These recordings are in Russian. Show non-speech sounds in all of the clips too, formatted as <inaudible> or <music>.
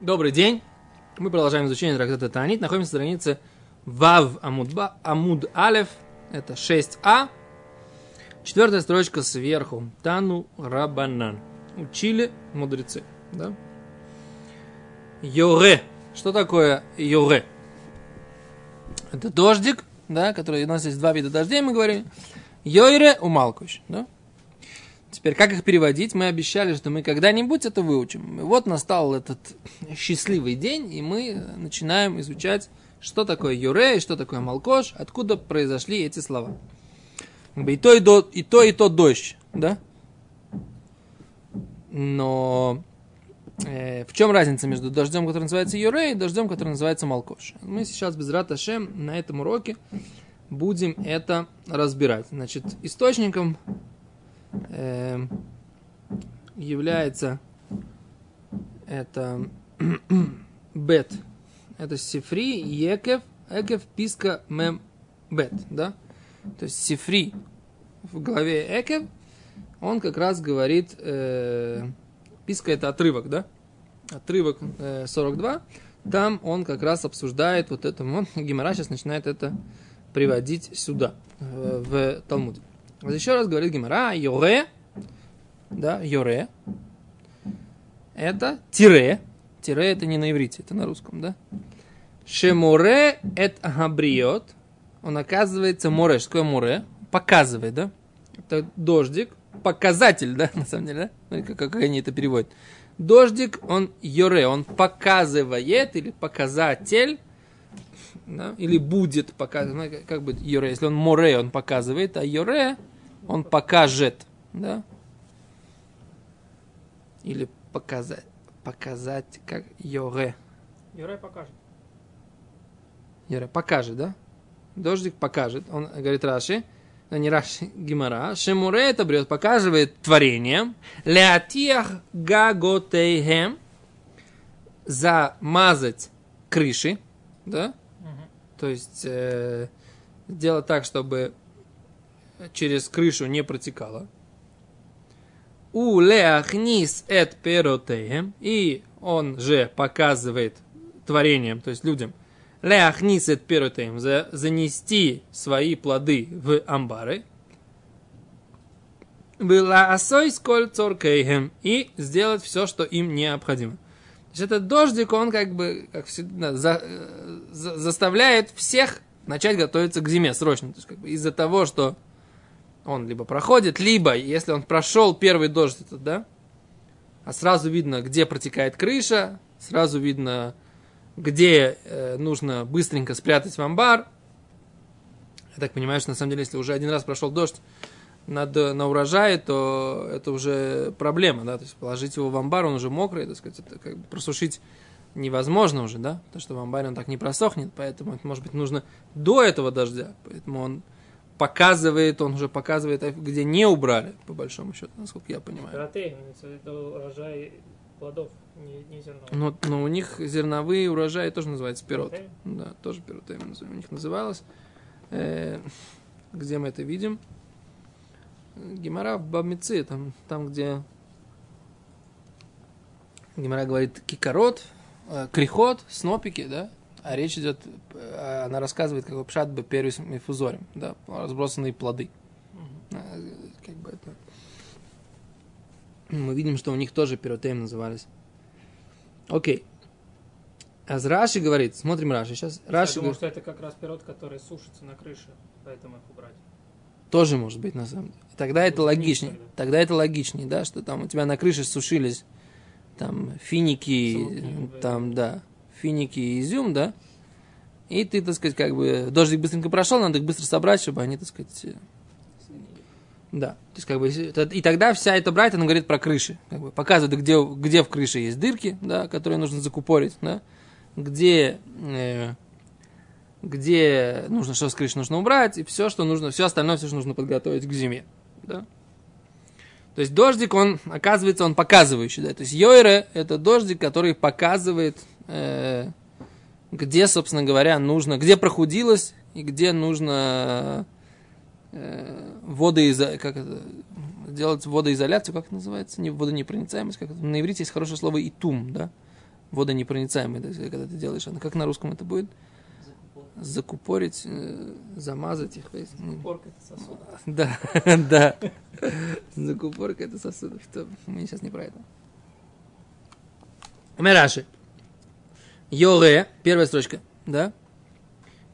Добрый день. Мы продолжаем изучение трактата Таанит. Находимся на странице Вав Амудба, Амуд Алев. Это 6а. Четвертая строчка сверху. Тану Рабанан. Учили мудрецы. Да? Йоре. Что такое йоре? Это дождик, да, который у нас есть два вида дождей, мы говорили. Йойре умалкующий, да? Теперь, как их переводить? Мы обещали, что мы когда-нибудь это выучим. И вот настал этот счастливый день, и мы начинаем изучать, что такое юре, что такое малкош, откуда произошли эти слова. И то, и, то, и то, и то дождь, да? Но э, в чем разница между дождем, который называется юре, и дождем, который называется малкош? Мы сейчас без раташем на этом уроке будем это разбирать. Значит, источником э, является это <clears throat> бет. Это сифри, екев, экев, писка, мем, бет, да? То есть сифри в главе экев, он как раз говорит, э, писка это отрывок, да? Отрывок э, 42, там он как раз обсуждает вот это, вот, <laughs> Гимара сейчас начинает это приводить сюда, в, в Талмуде. Вот еще раз говорит Гимара, йоре, да, йоре, это тире, тире это не на иврите, это на русском, да. Шемуре эт агабриот, он оказывается море, что такое море? Показывает, да? Это дождик, показатель, да, <laughs> на самом деле, да? Как, как они это переводят. Дождик, он йоре, он показывает или показатель да, или будет показывать, как бы Йоре, если он море, он показывает, а Йоре, он покажет, да, или показать, показать, как Йоре. Юрай покажет. Йоре покажет, да? Дождик покажет, он говорит Раши, но не Раши, Гимара, Шемуре это брет, показывает творением, леатиах гаготейхем, замазать крыши, да, то есть э, сделать так, чтобы через крышу не протекало. У леахнис эт перотеем. И он же показывает творением, то есть людям, леахнис эт перотеем, за, занести свои плоды в амбары. Была осой сколь цоркейхем. И сделать все, что им необходимо. То этот дождик, он как бы, как всегда, за, за, заставляет всех начать готовиться к зиме срочно. То есть как бы из-за того, что он либо проходит, либо, если он прошел первый дождь, этот, да, а сразу видно, где протекает крыша, сразу видно, где э, нужно быстренько спрятать в амбар. Я так понимаю, что на самом деле, если уже один раз прошел дождь, надо на урожае, то это уже проблема, да, то есть положить его в амбар, он уже мокрый, так сказать, это как бы просушить невозможно уже, да, потому что в амбаре он так не просохнет, поэтому это, может быть, нужно до этого дождя, поэтому он показывает, он уже показывает, где не убрали, по большому счету, насколько я понимаю. Каратей, это урожай плодов, не, не зерновых. Но, но у них зерновые урожаи тоже называются пирот. Да, тоже пиротей у них называлось. Э, где мы это видим? Гемора в Бабмице, там, там, где Гемора говорит кикорот, э, крихот, снопики, да, а речь идет, э, она рассказывает, как пшат бы первый мифузорим, да, разбросанные плоды. Mm-hmm. Как бы это... Мы видим, что у них тоже пиротеем назывались. Окей. А Раши говорит, смотрим Раши сейчас. Раши Я думал, говорит, что это как раз пирот, который сушится на крыше, поэтому их убрать. Тоже может быть, на самом деле. Тогда это логичнее. Тогда это логичнее, да, что там у тебя на крыше сушились там финики, там, да, финики и изюм, да, и ты, так сказать, как бы, дождик быстренько прошел, надо их быстро собрать, чтобы они, так сказать, э, да, то есть как бы, и тогда вся эта брать, она говорит про крыши, как бы показывает, где, где в крыше есть дырки, да, которые нужно закупорить, да, где э, где нужно, что с крыши нужно убрать, и все, что нужно, все остальное, все, что нужно подготовить к зиме. Да? То есть дождик, он, оказывается, он показывающий. Да? То есть йойре – это дождик, который показывает, э, где, собственно говоря, нужно, где прохудилось, и где нужно э, водоизо... как это, делать водоизоляцию, как это называется, не водонепроницаемость, как это, на иврите есть хорошее слово итум, да? водонепроницаемый, когда ты делаешь. Как на русском это будет? Закупорить, э, замазать их. ну, Порка это сосуд. <laughs> Да, <laughs> да. Закупорка это сосудов. То Мы сейчас не про это. Мераши. Йоре, первая строчка, да?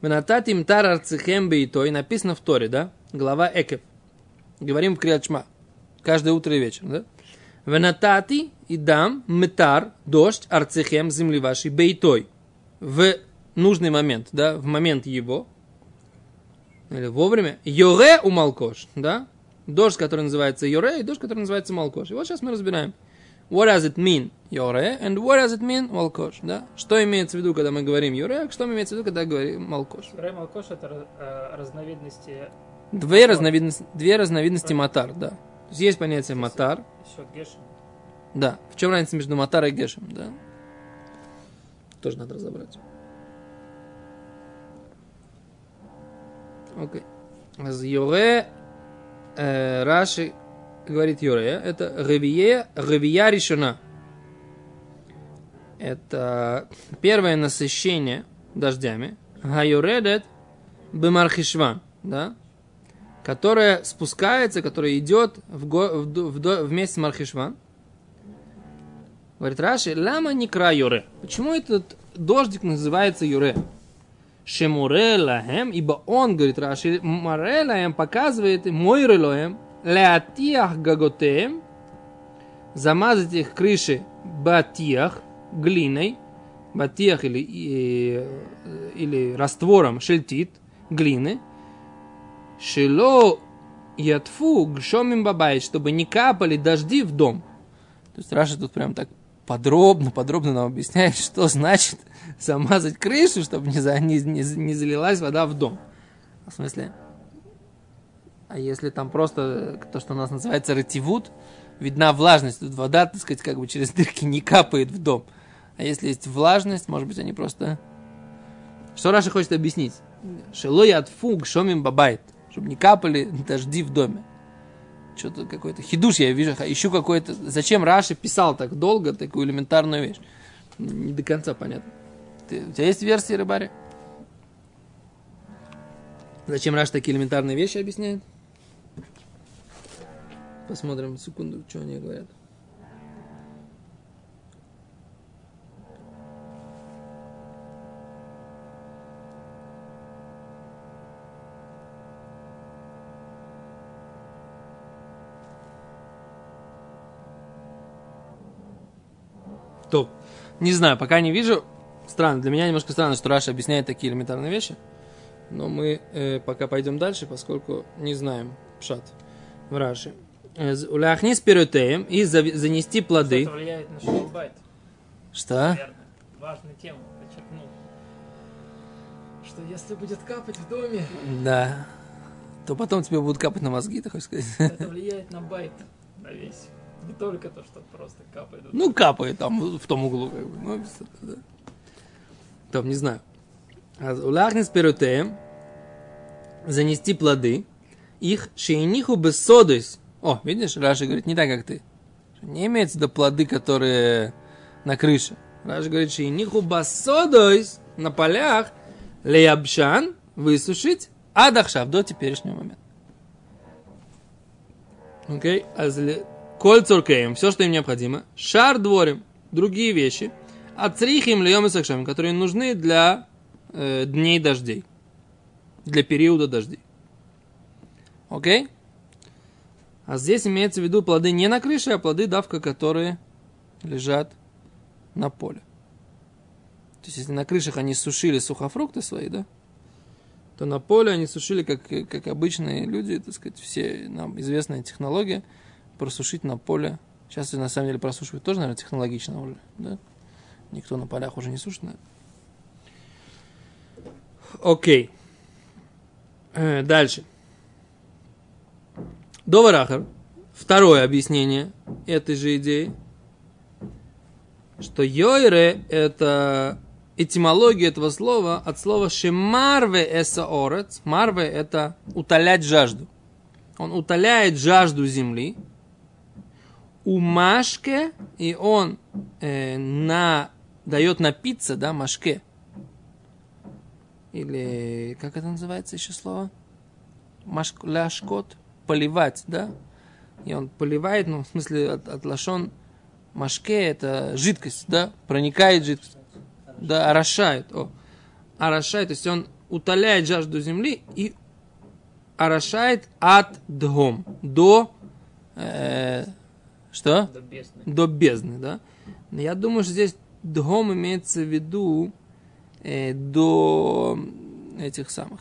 Венатати им тар арцехем бейтой, написано в Торе, да? Глава Экев. Говорим в Криачма. Каждое утро и вечер, да? Венатати и дам метар, дождь, арцехем, земли вашей, бейтой. В нужный момент, да? В момент его. Или вовремя. Йоре у Малкош, да? Дождь, который называется Йоре, и дождь, который называется Малкош. И вот сейчас мы разбираем. What does it mean Йоре and what does it mean Малкош, да? Что имеется в виду, когда мы говорим Йоре, а что имеется в виду, когда говорим Малкош? Рай Малкош это э, разновидности Две разновидности, две разновидности матар, да. То есть есть понятие матар, счет Гешем. да. В чем разница между матар и гешем, да? Тоже надо разобрать. Окей. Аз э, Раши говорит Йоре, это ревие, ревия решена. Это первое насыщение дождями. Хайоредет бемархишван, да? Которое спускается, которое идет в го- в в до- вместе с Мархишван. Говорит Раши, лама не кра юре. Почему этот дождик называется юре? Шемуре лахем, ибо он, говорит Раши, море лахем показывает мойре лахем, леатиах гаготеем, замазать их крыши батиях, глиной, батиях или, и- или раствором шельтит, глины, шило ятфу гшомим бабай, чтобы не капали дожди в дом. То есть Раша тут прям так подробно, подробно нам объясняет, <laughs> что значит замазать крышу, чтобы не, за, не, не, не залилась вода в дом. В смысле? А если там просто то, что у нас называется ретивут, видна влажность, тут вода, так сказать, как бы через дырки не капает в дом. А если есть влажность, может быть, они просто... Что Раша хочет объяснить? Шелой от фуг шомим бабайт. Чтобы не капали <laughs> дожди в доме. Что-то какой-то хидуш я вижу, ищу какой-то... Зачем Раши писал так долго такую элементарную вещь? Не до конца понятно. Ты- у тебя есть версии, рыбари? Зачем Раш такие элементарные вещи объясняет? Посмотрим секунду, что они говорят. То, не знаю, пока не вижу. Странно, для меня немножко странно, что Раша объясняет такие элементарные вещи. Но мы э, пока пойдем дальше, поскольку не знаем пшат в Раши. Э, Уляхнис перютеем и за- занести плоды. Это влияет на шалбайт. Что? Верно. Важную тему подчеркнул. Что если будет капать в доме, Да. То потом тебе будут капать на мозги, ты хочешь сказать? это влияет на байт, на весь. Не только то, что просто капает. Ну, капает там, в том углу, как бы. Ну, да. Там, не знаю. ולהכניס פירותיהם занести плоды, их שהניחו בשדות. О, видишь, Раши говорит, не так, как ты. Не имеется в виду плоды, которые на крыше. Раши говорит, שהניחו בשדות на полях ליבשן высушить עד עכשיו до теперешнего момента. Окей? Okay? כל צרכיהם, все, что им необходимо. שאר דברים, другие вещи. Ацрихим льем и сакшам, которые нужны для э, дней дождей. Для периода дождей. Окей? А здесь имеется в виду плоды не на крыше, а плоды давка, которые лежат на поле. То есть, если на крышах они сушили сухофрукты свои, да, то на поле они сушили, как, как обычные люди, так сказать, все нам известная технология, просушить на поле. Сейчас на самом деле просушивать тоже, наверное, технологично уже, да? Никто на полях уже не сушит, наверное. Окей. Э, дальше. Доварахар. Второе объяснение этой же идеи, что йойре – это этимология этого слова от слова шемарве эса орец. Марве – это утолять жажду. Он утоляет жажду земли. У Машке, и он э, на дает напиться, да, машке. Или, как это называется еще слово? Маш, ляшкот, поливать, да? И он поливает, ну, в смысле, от, от лашон машке, это жидкость, да? Проникает жидкость. Да, орошает. О. Орошает, то есть он утоляет жажду земли и орошает от дгом, до э, что? До бездны. До бездны, да? Я думаю, что здесь дгом имеется в виду э, до этих самых,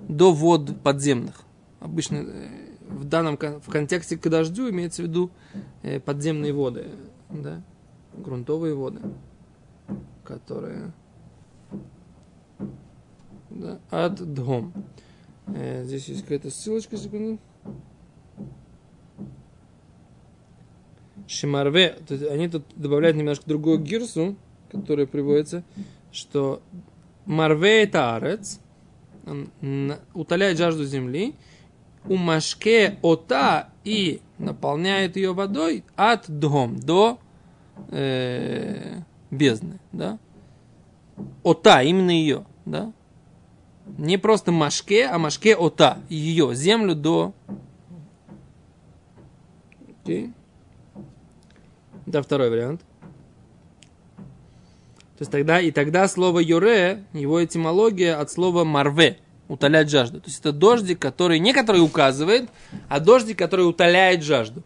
до вод подземных. Обычно э, в данном в контексте к дождю имеется в виду э, подземные воды, да? грунтовые воды, которые да, от дгом. Э, здесь есть какая-то ссылочка, секунду. Шимарве, то есть они тут добавляют немножко другую гирсу, которая приводится, что Марве это арец, утоляет жажду земли, у машке ота и наполняет ее водой от дом до э, бездны, да? Ота, именно ее, да? Не просто машке, а машке ота, ее, землю до... Окей. Это второй вариант. То есть тогда, и тогда слово юре, его этимология от слова марве, утолять жажду. То есть это дождик, который не который указывает, а дождик, который утоляет жажду.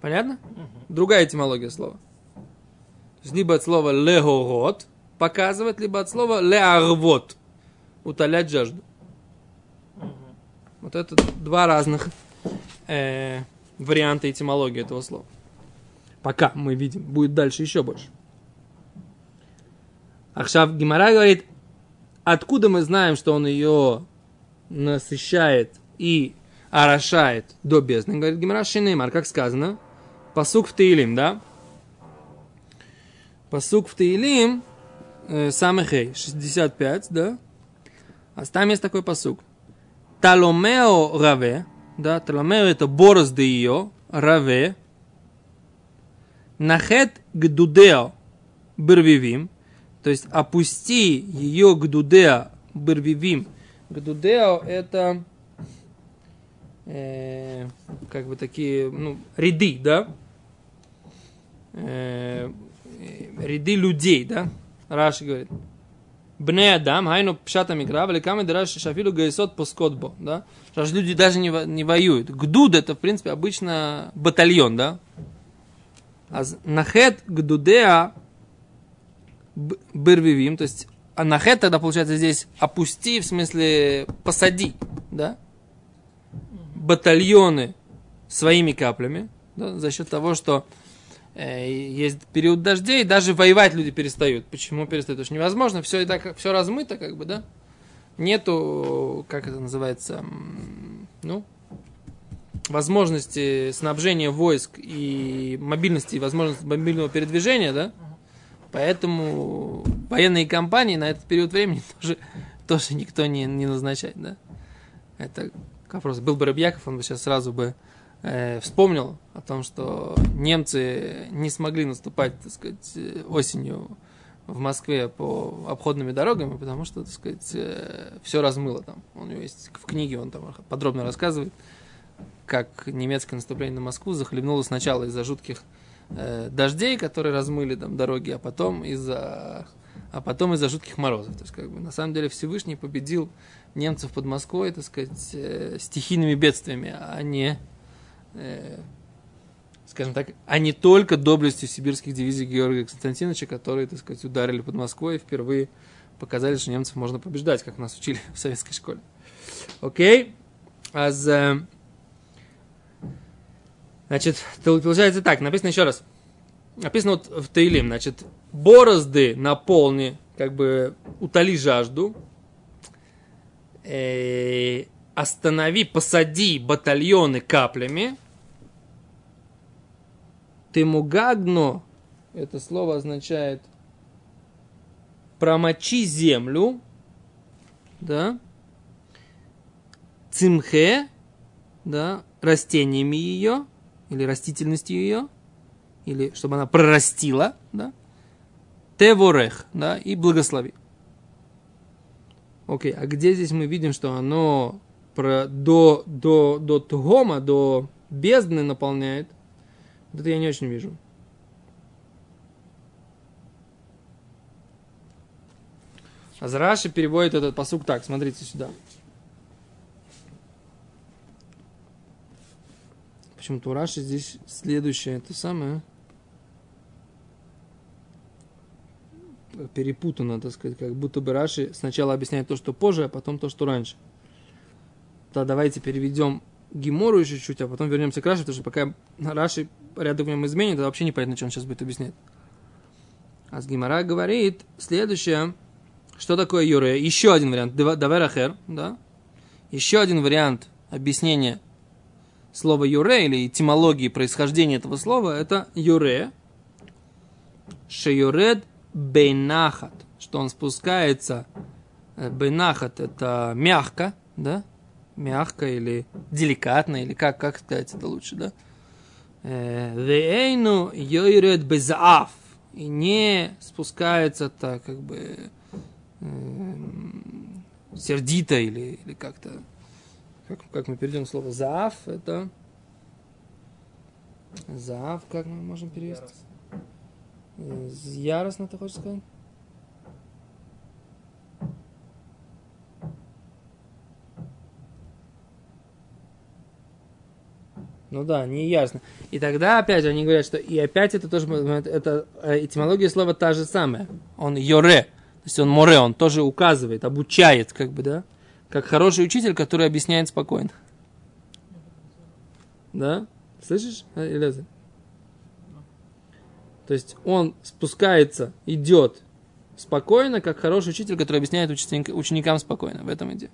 Понятно? Другая этимология слова. То есть либо от слова легогот показывать, либо от слова леарвот утолять жажду. Вот это два разных э, варианта этимологии этого слова. Пока мы видим, будет дальше еще больше. Ахшав Гимара говорит, откуда мы знаем, что он ее насыщает и орошает до бездны? Говорит Гимара Шинеймар, как сказано, посук в Таилим, да? Посук в Таилим, э, Самехей, 65, да? А там есть такой посук. Таломео раве, да, таломео это борозды ее, раве, нахет гдудео бервивим, то есть опусти ее гдудео бервивим. Гдудео это э, как бы такие, ну, ряды, да? Э, э, ряды людей, да? Раши говорит. Бне Адам, хайну пшата микра, великами дыраш шафилу гайсот пускот бо, да? Потому люди даже не, не воюют. Гдуд это, в принципе, обычно батальон, да? А з- нахет гдудеа бырвивим, то есть а нахет тогда получается здесь опусти, в смысле посади, да? Батальоны своими каплями, да, за счет того, что э, есть период дождей, даже воевать люди перестают. Почему перестают? Потому что невозможно, все и так, все размыто, как бы, да? Нету, как это называется, ну, возможности снабжения войск и мобильности, и возможности мобильного передвижения, да? Поэтому военные компании на этот период времени <laughs> тоже, тоже никто не, не назначает, да? Это к вопросу. Был бы Рыбьяков, он бы сейчас сразу бы э, вспомнил о том, что немцы не смогли наступать, так сказать, э, осенью в Москве по обходными дорогами, потому что, так сказать, все размыло там. У него есть в книге, он там подробно рассказывает, как немецкое наступление на Москву захлебнуло сначала из-за жутких э, дождей, которые размыли там дороги, а потом из-за а потом из-за жутких морозов. То есть, как бы, на самом деле, Всевышний победил немцев под Москвой, так сказать, э, стихийными бедствиями, а не, э, скажем так, а не только доблестью сибирских дивизий Георгия Константиновича, которые, так сказать, ударили под Москвой и впервые показали, что немцев можно побеждать, как нас учили <laughs> в советской школе. Окей? А за... Значит, получается так, написано еще раз. Написано вот в Таилим, значит, борозды наполни, как бы утоли жажду, э, останови, посади батальоны каплями, ты мугагно, это слово означает промочи землю, да, цимхе, да, растениями ее, или растительностью ее, или чтобы она прорастила, да, Теворех, да, и благослови. Окей, а где здесь мы видим, что оно про, до, до, до Тгома, до бездны наполняет? Это я не очень вижу. Азраши переводит этот посук так, смотрите сюда. Почему-то у Раши здесь следующее, это самое. перепутано, так сказать, как будто бы Раши сначала объясняет то, что позже, а потом то, что раньше. То давайте переведем Гимору еще чуть, а потом вернемся к Раши, потому что пока Раши порядок в нем изменит, то вообще непонятно, что он сейчас будет объяснять. А с Гимара говорит следующее, что такое Юре. Еще один вариант, Даверахер, да? Еще один вариант объяснения слова Юре или этимологии происхождения этого слова, это Юре. Шеюред бейнахат, что он спускается, э, бейнахат это мягко, да, мягко или деликатно, или как, как сказать это лучше, да. Э, вейну йойред безаф, и не спускается так, как бы, э, сердито или, или как-то, как, как мы перейдем слово заав, это заав, как мы можем перевести? Яростно, ты хочешь сказать? Ну да, не ясно. И тогда опять они говорят, что и опять это тоже, это э, этимология слова та же самая. Он йоре, то есть он море, он тоже указывает, обучает, как бы, да? Как хороший учитель, который объясняет спокойно. Да? Слышишь, Элязар? То есть он спускается, идет спокойно, как хороший учитель, который объясняет ученикам спокойно. В этом идея.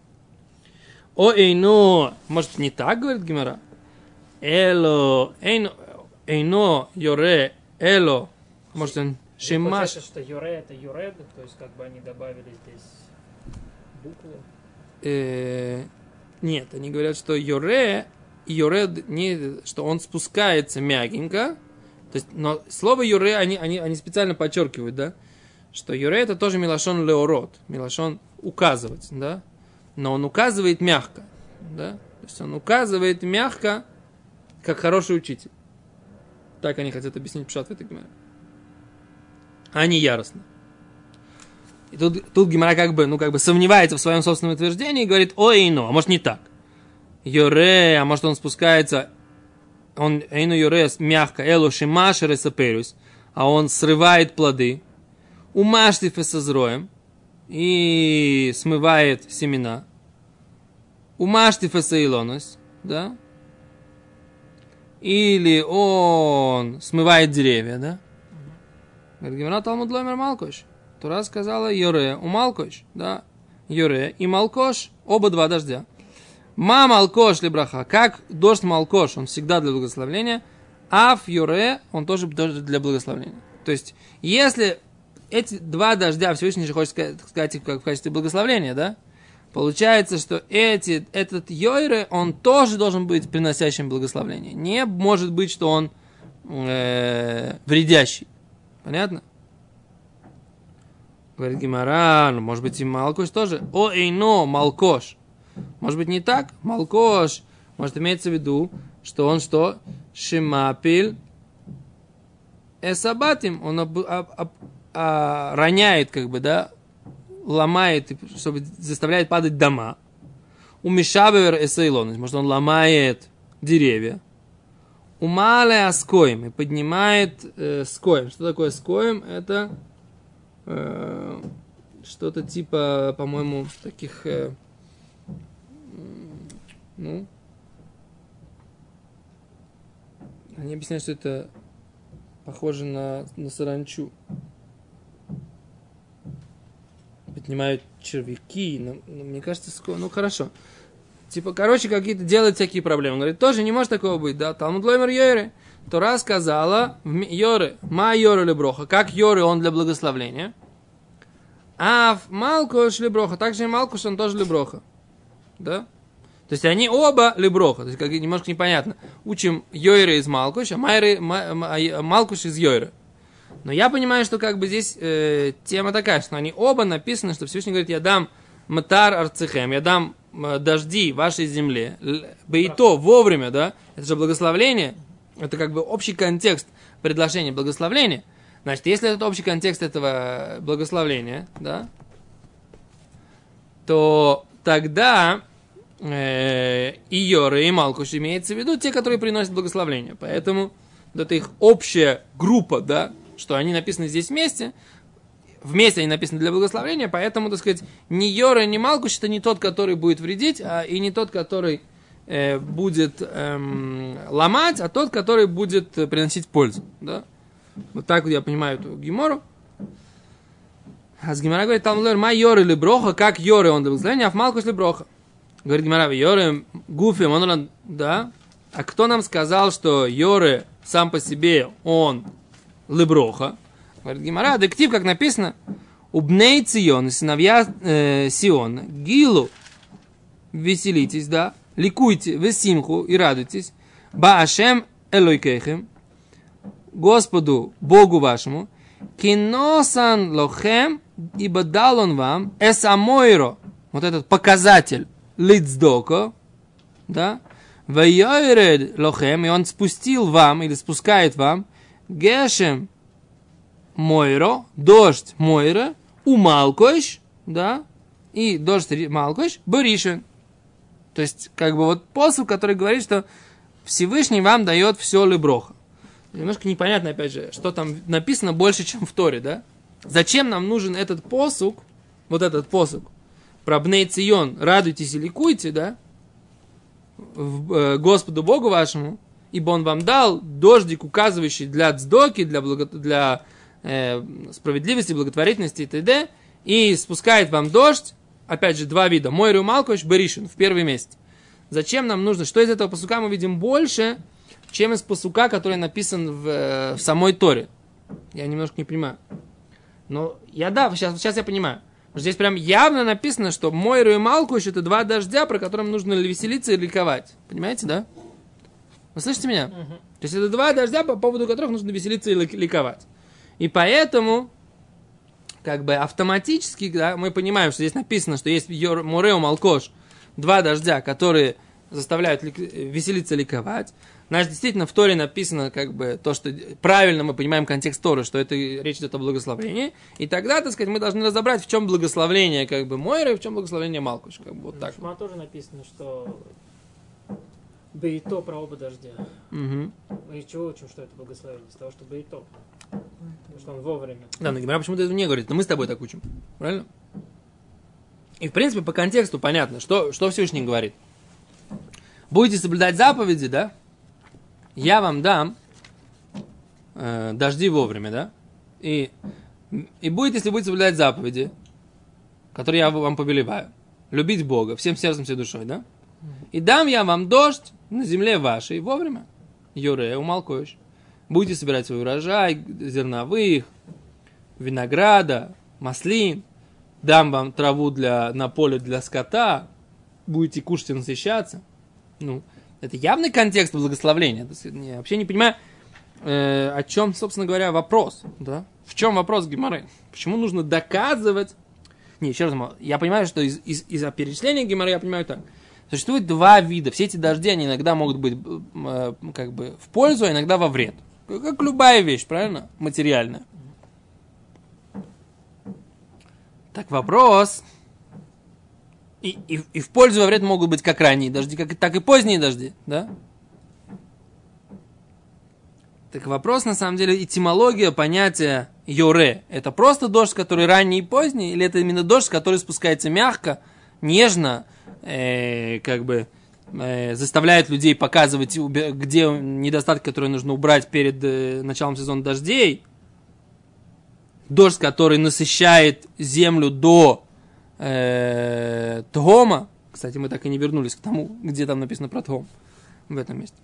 О, эйно, может не так, говорит Гимара? Эло, эйно, эйно, йоре, эло. Может он шимаш. что йоре это юред, то есть как бы они добавили здесь букву. Э, нет, они говорят, что йоре, йоред, не, что он спускается мягенько, то есть, но слово юре они, они, они специально подчеркивают, да, что юре это тоже милашон леород, милашон указывать, да, но он указывает мягко, да, то есть он указывает мягко, как хороший учитель. Так они хотят объяснить пшат в этой геморе. А не яростно. И тут, тут Гимара как бы, ну, как бы сомневается в своем собственном утверждении и говорит, ой, ну, а может не так. Йоре, а может он спускается он эйну юрес мягко, элу шимашер эсаперюс, а он срывает плоды, умашти фесозроем и смывает семена, умашти фесаилонос, да, или он смывает деревья, да, Говорит, Гимара Талмуд Ломер Малкош. Тура сказала Йоре, у Малкош, да, Йоре и Малкош, оба два дождя. Ма малкош либраха. Как дождь малкош, он всегда для благословения. Аф юре, он тоже для благословения. То есть, если эти два дождя Всевышний же хочет сказать, как в качестве благословения, да? Получается, что эти, этот йойре, он тоже должен быть приносящим благословение. Не может быть, что он э, вредящий. Понятно? Говорит Гимара, ну, может быть, и Малкош тоже. О, эйно, Малкош. Может быть, не так? Малкош. Может, имеется в виду, что он что? Шимапиль эсабатим. Он об, об, об, а, роняет, как бы, да, ломает, чтобы заставляет падать дома. У Мишабевер эсейлон. Может, он ломает деревья. У Мале Аскоем и поднимает э, скоем. Что такое скоем? Это э, что-то типа, по-моему, таких э, ну, они объясняют, что это похоже на, на саранчу. Поднимают червяки, но, но мне кажется, скоро, ну хорошо. Типа, короче, какие-то делают всякие проблемы. Он говорит, тоже не может такого быть, да? Талмуд Лоймер Йоре. Тора сказала, Йоре, ма Йоре леброха, как Йоре он для благословления. А в Малкуш леброха, также и Малкуш он тоже леброха. Да? То есть они оба леброха, то есть как немножко непонятно. Учим Йойра из Малкуш, а Майры, а Малкуш из Йойра. Но я понимаю, что как бы здесь э, тема такая, что они оба написаны, что Всевышний говорит, я дам Матар Арцехем, я дам э, дожди вашей земле. Бы и то вовремя, да, это же благословление, это как бы общий контекст предложения благословления. Значит, если это общий контекст этого благословления, да, то тогда э, и Йоры, и Малкуш имеется в виду те, которые приносят благословление. Поэтому вот это их общая группа, да, что они написаны здесь вместе, вместе они написаны для благословения, поэтому, так сказать, ни Йора, ни Малкуш это не тот, который будет вредить, а и не тот, который э, будет эм, ломать, а тот, который будет приносить пользу. Да? Вот так вот я понимаю эту гемору. А с Гимара говорит, там ма Йоры или Броха, как Йоры он для благословения, а в Малкуш ли Броха. Говорит Гимара, Йоры, Гуфим, он, да? А кто нам сказал, что Йоры сам по себе, он леброха. Говорит Гимара, дектив, как написано, убней Цион, сыновья э, Сиона, Гилу, веселитесь, да, ликуйте, весимху и радуйтесь, Баашем Элойкехем, Господу, Богу вашему, киносан лохем, ибо дал он вам эсамойро, вот этот показатель лицдоко, да, Вайойред лохем, и он спустил вам, или спускает вам, Гешем Мойро, дождь Мойра, у Малкош, да, и дождь Малкош, Боришин. То есть, как бы вот посыл, который говорит, что Всевышний вам дает все леброха. Немножко непонятно, опять же, что там написано больше, чем в Торе, да? Зачем нам нужен этот посук, вот этот посук, про Бней Цион, радуйтесь и ликуйте, да? В, э, Господу Богу вашему, ибо он вам дал дождик, указывающий для цдоки, для, благо, для э, справедливости, благотворительности и т.д. И спускает вам дождь, опять же, два вида, Мойру Малкович, Беришин, в первый месяц. Зачем нам нужно, что из этого посука мы видим больше, чем из посука, который написан в, э, в самой Торе? Я немножко не понимаю. Но я да, сейчас, сейчас я понимаю. Здесь прям явно написано, что Мойру и Малкуш это два дождя, про которым нужно веселиться и ликовать. Понимаете, да? Вы слышите меня? Угу. То есть это два дождя, по поводу которых нужно веселиться и ликовать. И поэтому, как бы автоматически, да, мы понимаем, что здесь написано, что есть Мурео Малкош, два дождя, которые заставляют веселиться, ликовать. Значит, действительно, в Торе написано, как бы, то, что правильно мы понимаем контекст Торы, что это речь идет о благословении. И тогда, так сказать, мы должны разобрать, в чем благословение, как бы, Мойры, в чем благословение Малкуш. Как бы, вот так. Шма тоже написано, что Бейто про оба дождя. Угу. Мы из чего учим, что это благословение? Из того, что Бейто. Что он вовремя. Да, но Гимара почему-то не говорит, но мы с тобой так учим. Правильно? И, в принципе, по контексту понятно, что, что Всевышний говорит. Будете соблюдать заповеди, да? Я вам дам э, дожди вовремя, да? И, и будет, если будете соблюдать заповеди, которые я вам повелеваю. Любить Бога всем сердцем, всей душой, да? И дам я вам дождь на земле вашей вовремя. Юре, умалкуешь. Будете собирать свой урожай, зерновых, винограда, маслин. Дам вам траву для, на поле для скота. Будете кушать и насыщаться. Ну, это явный контекст благословления. Я вообще не понимаю, э, о чем, собственно говоря, вопрос. Да? В чем вопрос Геморы? Почему нужно доказывать? Не, еще раз, я понимаю, что из, из, из-за перечисления Геморы я понимаю так. Существует два вида. Все эти дожди, они иногда могут быть э, как бы в пользу, а иногда во вред. Как любая вещь, правильно? Материальная. Так вопрос. И, и, и в пользу во вред могут быть как ранние дожди, как, так и поздние дожди, да? Так вопрос, на самом деле, этимология понятия йоре. Это просто дождь, который ранний и поздний, или это именно дождь, который спускается мягко, нежно, э, как бы э, заставляет людей показывать, где недостатки, которые нужно убрать перед э, началом сезона дождей. Дождь, который насыщает землю до э, Тхома. Кстати, мы так и не вернулись к тому, где там написано про Тхом в этом месте.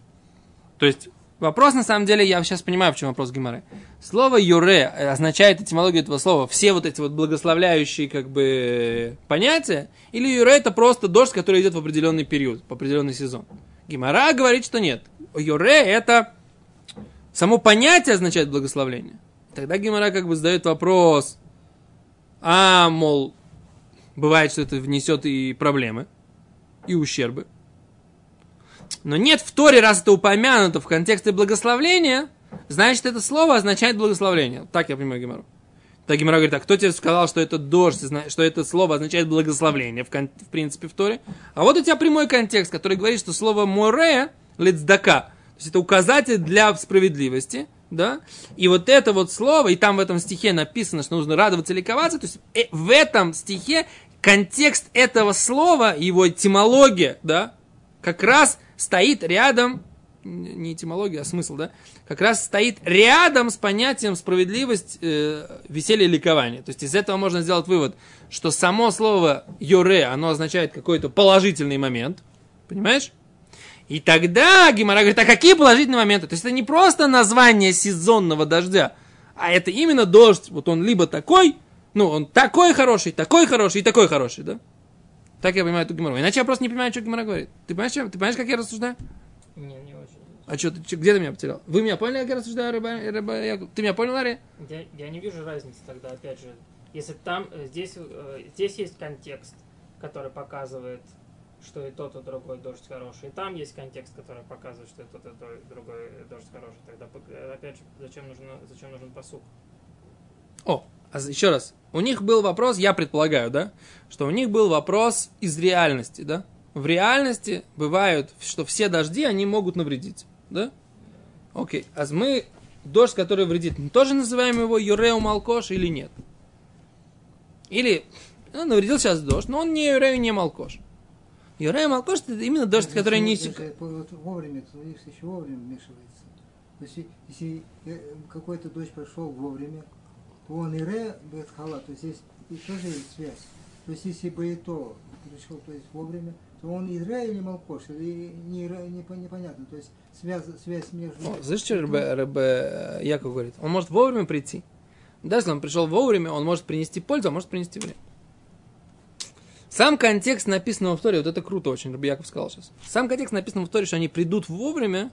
То есть Вопрос, на самом деле, я сейчас понимаю, в чем вопрос Гимары. Слово юре означает этимологию этого слова все вот эти вот благословляющие как бы понятия, или юре это просто дождь, который идет в определенный период, в определенный сезон. Гимара говорит, что нет. Юре это само понятие означает благословление. Тогда Гимара как бы задает вопрос, а, мол, бывает, что это внесет и проблемы, и ущербы. Но нет в Торе, раз это упомянуто в контексте благословления, значит, это слово означает благословление. Так я понимаю Гимару. Так Гимара говорит, а кто тебе сказал, что это дождь, что это слово означает благословление, в, в принципе, в Торе? А вот у тебя прямой контекст, который говорит, что слово море, лицдака, то есть это указатель для справедливости, да? И вот это вот слово, и там в этом стихе написано, что нужно радоваться, ликоваться, то есть э, в этом стихе контекст этого слова, его этимология, да, как раз стоит рядом, не этимология, а смысл, да, как раз стоит рядом с понятием справедливость, э, веселье, ликование. То есть из этого можно сделать вывод, что само слово «йоре», оно означает какой-то положительный момент, понимаешь? И тогда Гимара говорит, а какие положительные моменты? То есть это не просто название сезонного дождя, а это именно дождь, вот он либо такой, ну, он такой хороший, такой хороший и такой хороший, да? Так я понимаю эту Гимару. Иначе я просто не понимаю, что Гимара говорит. Ты понимаешь, чем? ты понимаешь, как я рассуждаю? Не, не очень. А что, ты, где ты меня потерял? Вы меня поняли, как я рассуждаю, рыба, рыба, Яков? Ты меня понял, Ари? Я, я не вижу разницы тогда, опять же. Если там, э, здесь, э, здесь есть контекст, который показывает, что и тот, и другой дождь хороший. И там есть контекст, который показывает, что и тот, и другой дождь хороший. Тогда, э, опять же, зачем нужен, зачем нужен посук? О, еще раз. У них был вопрос, я предполагаю, да, что у них был вопрос из реальности, да. В реальности бывают, что все дожди, они могут навредить, да? Окей, а мы дождь, который вредит, мы тоже называем его Юреу Малкош или нет? Или ну, навредил сейчас дождь, но он не Юрею, не Малкош. Юрею Малкош это именно дождь, Если который не... если вот вовремя, то еще вовремя вмешивается. То есть, если э, какой-то дождь прошел вовремя, то он и ре бетхала, то есть есть и тоже есть связь. То есть если бы и то пришел, то есть вовремя, то он и ре или малкош, или не, не, непонятно. То есть связь, связь между... О, знаешь, что Ребе, Ребе Яков говорит? Он может вовремя прийти. Даже если он пришел вовремя, он может принести пользу, а может принести вред. Сам контекст написанного в Торе, вот это круто очень, Рабби Яков сказал сейчас. Сам контекст написанного в Торе, что они придут вовремя,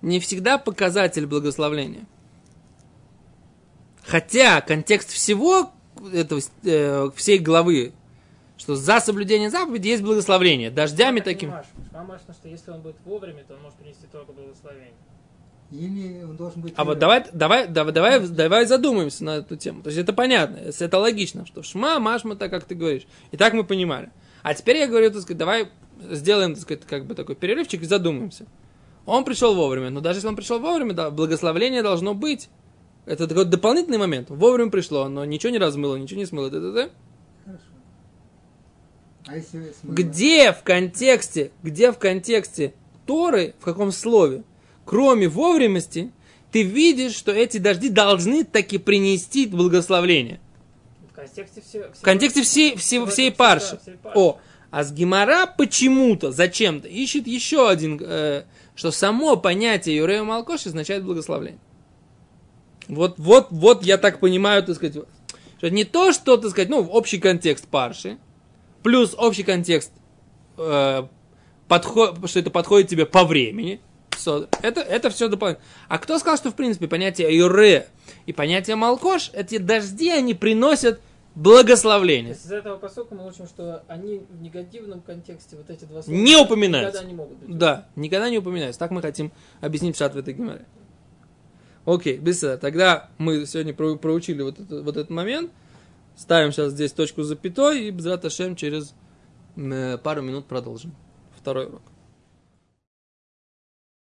не всегда показатель благословления. Хотя контекст всего этого, э, всей главы, что за соблюдение заповеди есть благословление. Дождями таким. понимаешь, что если он будет вовремя, то он может принести только благословение. Или он должен быть... А вот давай, давай, давай, давай, давай задумаемся на эту тему. То есть это понятно, это логично, что шма, машма, так как ты говоришь. И так мы понимали. А теперь я говорю, так сказать, давай сделаем, так сказать, как бы такой перерывчик и задумаемся. Он пришел вовремя, но даже если он пришел вовремя, да, благословление должно быть. Это такой дополнительный момент. Вовремя пришло, но ничего не размыло, ничего не смыло. т-т-т. Хорошо. А если смыло? Где в контексте, где в контексте Торы, в каком слове, кроме вовремности, ты видишь, что эти дожди должны таки принести благословление. В контексте все, В контексте всей, всей, всей парши. О, а с Гимара почему-то, зачем-то, ищет еще один, э, что само понятие Юрея Малкош означает благословление. Вот, вот, вот я так понимаю, так сказать, что не то, что, так сказать, ну, общий контекст парши, плюс общий контекст, э, подход, что это подходит тебе по времени, Со- это, это все дополнительно. А кто сказал, что, в принципе, понятие Юре и понятие Малкош, эти дожди, они приносят То благословление. есть из этого посылка мы учим, что они в негативном контексте, вот эти два слова, Не упоминаются. Никогда не могут быть. Да, никогда не упоминаются. Так мы хотим объяснить шат в этой геморе. Окей, без. Тогда мы сегодня про- проучили вот, это- вот этот момент. Ставим сейчас здесь точку запятой и без Шем через м, пару минут продолжим. Второй урок.